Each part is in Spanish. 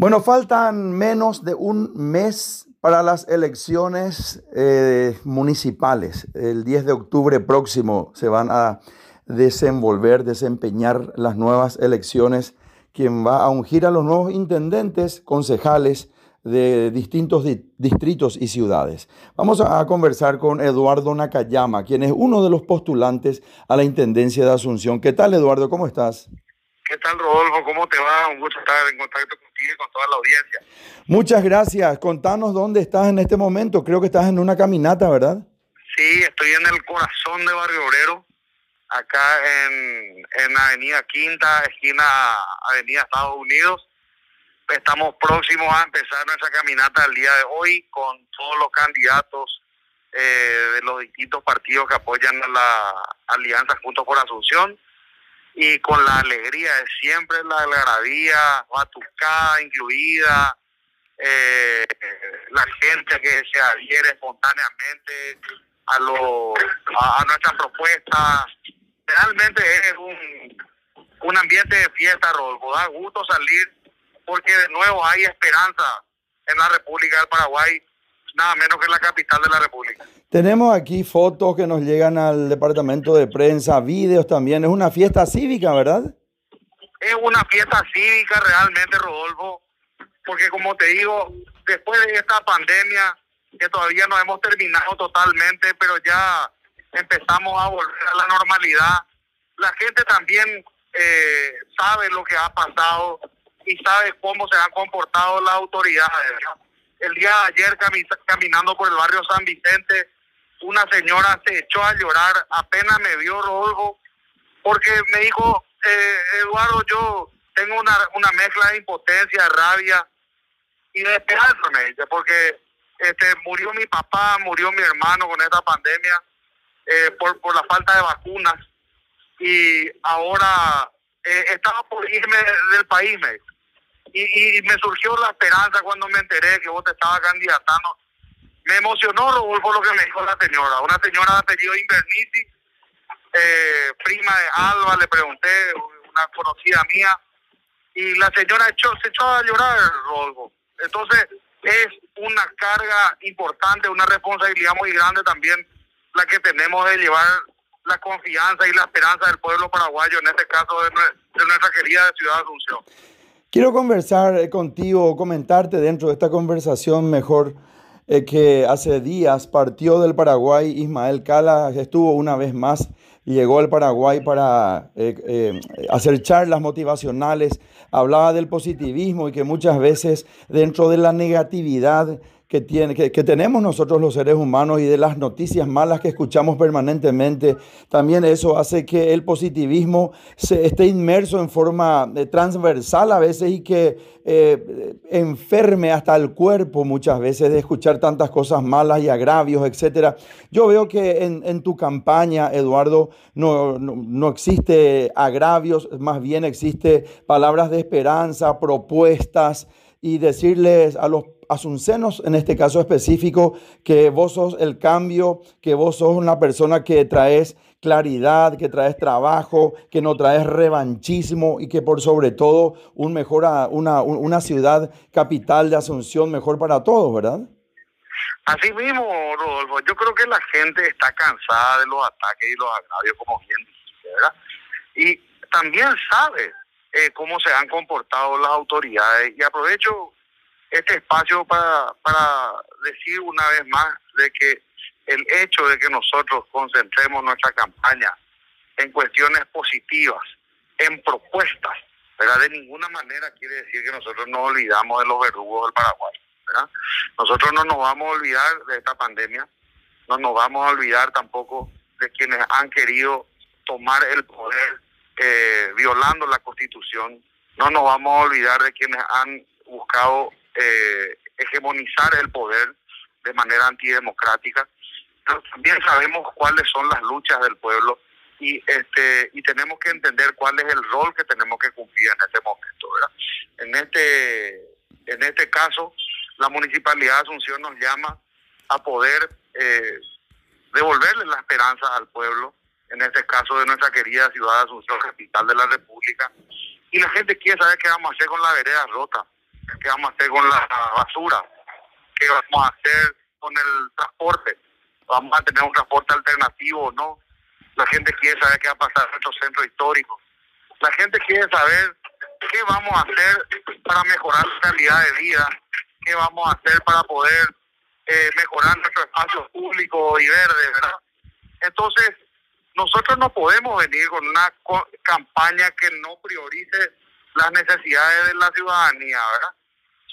Bueno, faltan menos de un mes para las elecciones eh, municipales. El 10 de octubre próximo se van a desenvolver, desempeñar las nuevas elecciones, quien va a ungir a los nuevos intendentes, concejales de distintos distritos y ciudades. Vamos a conversar con Eduardo Nakayama, quien es uno de los postulantes a la Intendencia de Asunción. ¿Qué tal, Eduardo? ¿Cómo estás? ¿Qué tal, Rodolfo? ¿Cómo te va? Un gusto estar en contacto contigo y con toda la audiencia. Muchas gracias. Contanos dónde estás en este momento. Creo que estás en una caminata, ¿verdad? Sí, estoy en el corazón de Barrio Obrero, acá en, en Avenida Quinta, esquina Avenida Estados Unidos. Estamos próximos a empezar nuestra caminata el día de hoy con todos los candidatos eh, de los distintos partidos que apoyan a la Alianza Juntos por Asunción y con la alegría de siempre, la algarabía, batucada incluida, eh, la gente que se adhiere espontáneamente a, lo, a, nuestra propuesta. Realmente es un, un ambiente de fiesta, Rodolfo. Da gusto salir porque de nuevo hay esperanza en la República del Paraguay nada menos que la capital de la República. Tenemos aquí fotos que nos llegan al departamento de prensa, videos también. Es una fiesta cívica, ¿verdad? Es una fiesta cívica realmente, Rodolfo, porque como te digo, después de esta pandemia, que todavía no hemos terminado totalmente, pero ya empezamos a volver a la normalidad, la gente también eh, sabe lo que ha pasado y sabe cómo se han comportado las autoridades el día de ayer caminando por el barrio San Vicente, una señora se echó a llorar, apenas me vio Rodolfo, porque me dijo, eh, Eduardo, yo tengo una, mezcla de impotencia, rabia y de esperanza, me dice, porque este, murió mi papá, murió mi hermano con esta pandemia eh, por, por la falta de vacunas y ahora eh, estaba por irme del país, me dice y, me surgió la esperanza cuando me enteré que vos te estabas candidatando. Me emocionó, Rodolfo, lo que me dijo la señora. Una señora de apellido Inverniti, eh, prima de Alba, le pregunté, una conocida mía, y la señora echó, se echó a llorar, Rodolfo. Entonces, es una carga importante, una responsabilidad muy grande también la que tenemos de llevar la confianza y la esperanza del pueblo paraguayo, en este caso de, de nuestra querida ciudad de Asunción. Quiero conversar eh, contigo, comentarte dentro de esta conversación mejor eh, que hace días partió del Paraguay Ismael Cala, estuvo una vez más, llegó al Paraguay para eh, hacer charlas motivacionales, hablaba del positivismo y que muchas veces dentro de la negatividad que, tiene, que, tenemos nosotros los seres humanos y de las noticias malas que escuchamos permanentemente, también eso hace que el positivismo se esté inmerso en forma eh, transversal a veces y que eh, enferme hasta el cuerpo muchas veces de escuchar tantas cosas malas y agravios, etc. Yo veo que en, tu campaña, Eduardo, no, no, no existe agravios, más bien existe palabras de esperanza, propuestas y decirles a los asuncenos, en este caso específico, que vos sos el cambio, que vos sos una persona que traes claridad, que traes trabajo, que no traes revanchismo y que por sobre todo un mejor, una, una ciudad capital de Asunción mejor para todos, ¿verdad? Así mismo, Rodolfo, yo creo que la gente está cansada de los ataques y los agravios, como bien dijiste, ¿verdad? Y también sabe eh, cómo se han comportado las autoridades. Y aprovecho este espacio para, para decir una vez más de que el hecho de que nosotros concentremos nuestra campaña en cuestiones positivas, en propuestas, ¿verdad? De ninguna manera quiere decir que nosotros no olvidamos de los verdugos del Paraguay, ¿verdad? Nosotros no nos vamos a olvidar de esta pandemia, no nos vamos a olvidar tampoco de quienes han querido tomar el poder eh, violando la Constitución. No nos vamos a olvidar de quienes han buscado eh, hegemonizar el poder de manera antidemocrática. Pero también sabemos cuáles son las luchas del pueblo y este y tenemos que entender cuál es el rol que tenemos que cumplir en este momento, ¿verdad? En este en este caso, la municipalidad de Asunción nos llama a poder eh, devolverle la esperanza al pueblo en este caso de nuestra querida ciudad de Asunción, capital de la República. Y la gente quiere saber qué vamos a hacer con la vereda rota, ¿Qué vamos a hacer con la basura? ¿Qué vamos a hacer con el transporte? ¿Vamos a tener un transporte alternativo no? La gente quiere saber qué va a pasar en nuestro centro histórico. La gente quiere saber qué vamos a hacer para mejorar la calidad de vida, qué vamos a hacer para poder eh, mejorar nuestro espacio público y verde, ¿verdad? Entonces, nosotros no podemos venir con una campaña que no priorice las necesidades de la ciudadanía, ¿verdad?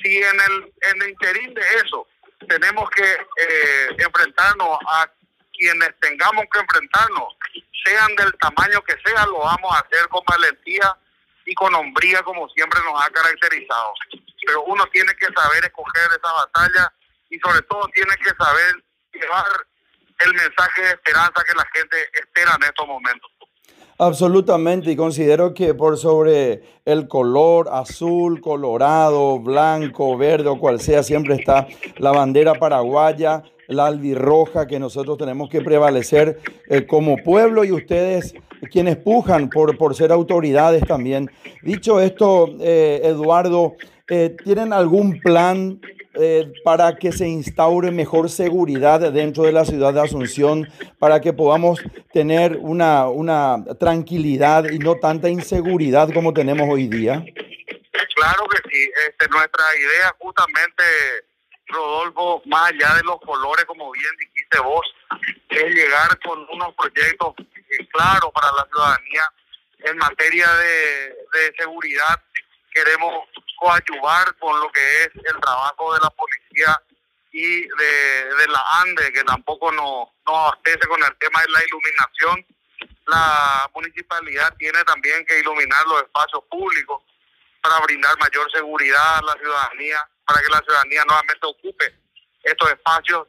Si en el, en el interín de eso tenemos que eh, enfrentarnos a quienes tengamos que enfrentarnos, sean del tamaño que sea, lo vamos a hacer con valentía y con hombría como siempre nos ha caracterizado. Pero uno tiene que saber escoger esa batalla y sobre todo tiene que saber llevar el mensaje de esperanza que la gente espera en estos momentos. Absolutamente, y considero que por sobre el color azul, colorado, blanco, verde o cual sea, siempre está la bandera paraguaya, la albirroja que nosotros tenemos que prevalecer eh, como pueblo y ustedes quienes pujan por, por ser autoridades también. Dicho esto, eh, Eduardo, eh, ¿tienen algún plan eh, para que se instaure mejor seguridad dentro de la ciudad de Asunción, para que podamos tener una, una tranquilidad y no tanta inseguridad como tenemos hoy día? Claro que sí. Este, nuestra idea justamente, Rodolfo, más allá de los colores, como bien dijiste vos, es llegar con unos proyectos claros para la ciudadanía en materia de, de seguridad. Queremos coadyuvar con lo que es el trabajo de la policía y de, la ANDE, que tampoco nos, nos abastece con el tema de la iluminación. La municipalidad tiene también que iluminar los espacios públicos para brindar mayor seguridad a la ciudadanía, para que la ciudadanía nuevamente ocupe estos espacios.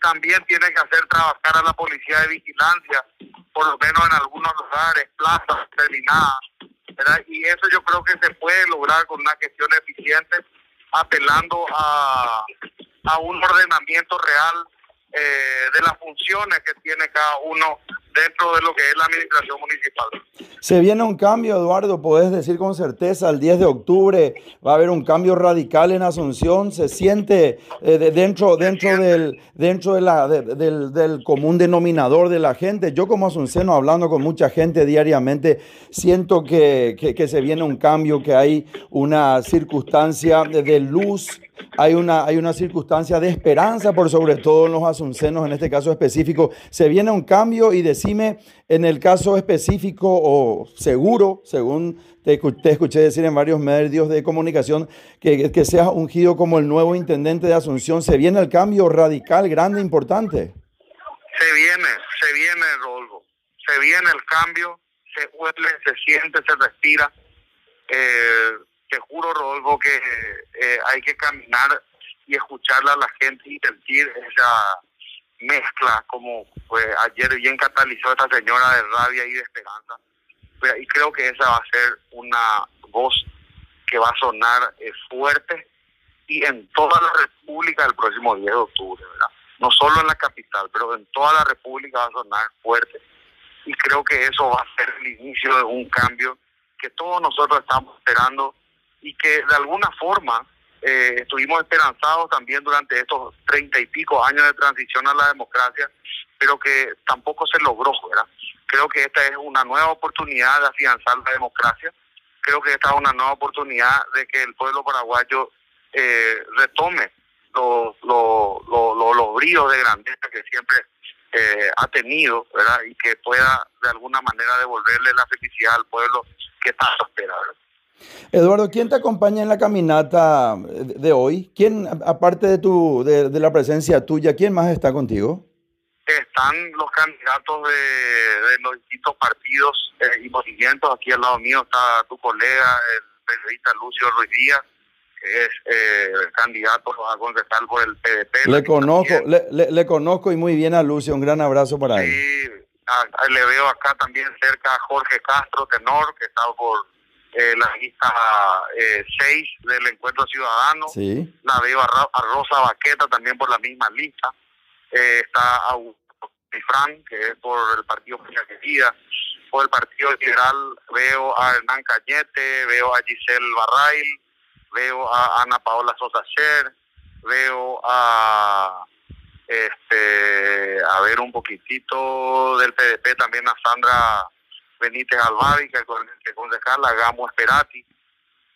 También tiene que hacer trabajar a la policía de vigilancia, por lo menos en algunos lugares, plazas determinadas, y eso yo creo que se puede lograr con una gestión eficiente, apelando a, a un ordenamiento real eh, de las funciones que tiene cada uno dentro de lo que es la administración municipal. Se viene un cambio, Eduardo, podés decir con certeza, el 10 de octubre va a haber un cambio radical en Asunción, se siente eh, dentro, dentro, del, dentro de la, del, del, común denominador de la gente. Yo como asunceno, hablando con mucha gente diariamente, siento que, que se viene un cambio, que hay una circunstancia de luz hay una, hay una circunstancia de esperanza por sobre todo en los asuncenos, en este caso específico. Se viene un cambio y decime en el caso específico o seguro, según te, escuché decir en varios medios de comunicación, que, que seas ungido como el nuevo intendente de Asunción. ¿Se viene el cambio radical, grande, importante? Se viene, se viene, Rodolfo. Se viene el cambio, se huele, se siente, se respira. Eh, te juro, Rodolfo, que eh, hay que caminar y escucharla a la gente y sentir esa mezcla, como fue ayer bien catalizó esta señora de rabia y de esperanza. Y creo que esa va a ser una voz que va a sonar eh, fuerte y en toda la República el próximo 10 de octubre, ¿verdad? No solo en la capital, pero en toda la República va a sonar fuerte. Y creo que eso va a ser el inicio de un cambio que todos nosotros estamos esperando y que de alguna forma eh, estuvimos esperanzados también durante estos treinta y pico años de transición a la democracia, pero que tampoco se logró, ¿verdad? Creo que esta es una nueva oportunidad de afianzar la democracia, creo que esta es una nueva oportunidad de que el pueblo paraguayo eh, retome los, los, los, los, bríos de grandeza que siempre eh, ha tenido, ¿verdad? Y que pueda de alguna manera devolverle la felicidad al pueblo que tanto espera, Eduardo, ¿quién te acompaña en la caminata de hoy? ¿Quién, aparte de, tu, de, la presencia tuya, quién más está contigo? Están los candidatos de, los distintos partidos eh, y movimientos. Aquí al lado mío está tu colega, el periodista Lucio Ruiz Díaz, que es eh, candidato a concejal por el PDP. Le conozco, le, le, conozco y muy bien a Lucio. Un gran abrazo para él. Sí, le veo acá también cerca a Jorge Castro, tenor, que está por eh, la lista 6 eh, del Encuentro Ciudadano. La veo a, Rosa Baqueta también por la misma lista. Eh, está a Fran, que es por el Partido Querida. Por el Partido Liberal veo a Hernán Cañete, veo a Giselle Barrail, veo a Ana Paola Sosa Sher, veo a este a ver un poquitito del PDP también a Sandra Benítez Alvari, que es concejala, Gamo Esperati,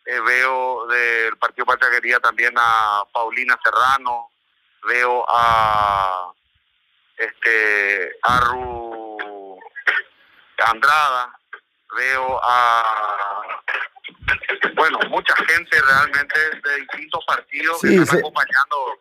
eh, veo del Partido Pachaquería también a Paulina Serrano, veo a este Arru Andrada, veo a bueno, mucha gente realmente de distintos partidos que están acompañando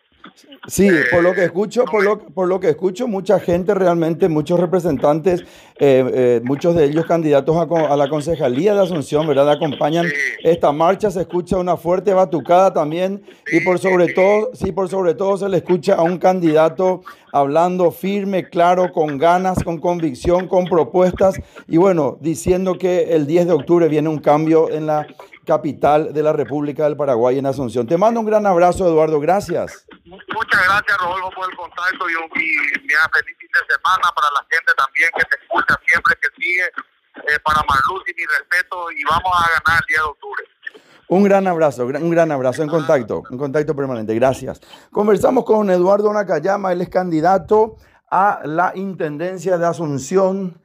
Sí, por lo que escucho, por lo, por lo que escucho, mucha gente realmente, muchos representantes, eh, eh, muchos de ellos candidatos a, la concejalía de Asunción, ¿verdad? Acompañan esta marcha, se escucha una fuerte batucada también y por sobre todo, sí, por sobre todo se le escucha a un candidato hablando firme, claro, con ganas, con convicción, con propuestas y bueno, diciendo que el 10 de octubre viene un cambio en la capital de la República del Paraguay en Asunción. Te mando un gran abrazo, Eduardo. Gracias. Muchas gracias, Rodolfo, por el contacto y un feliz fin de semana para la gente también que te escucha siempre, que sigue. Eh, para Marluci, mi respeto y vamos a ganar el día de octubre. Un gran abrazo, un gran abrazo en contacto, en contacto permanente. Gracias. Conversamos con Eduardo Nakayama, él es candidato a la Intendencia de Asunción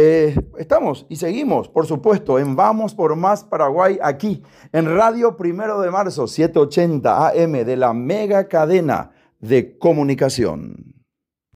eh, estamos y seguimos, por supuesto, en Vamos por Más Paraguay, aquí en Radio Primero de Marzo, 780 AM de la mega cadena de comunicación.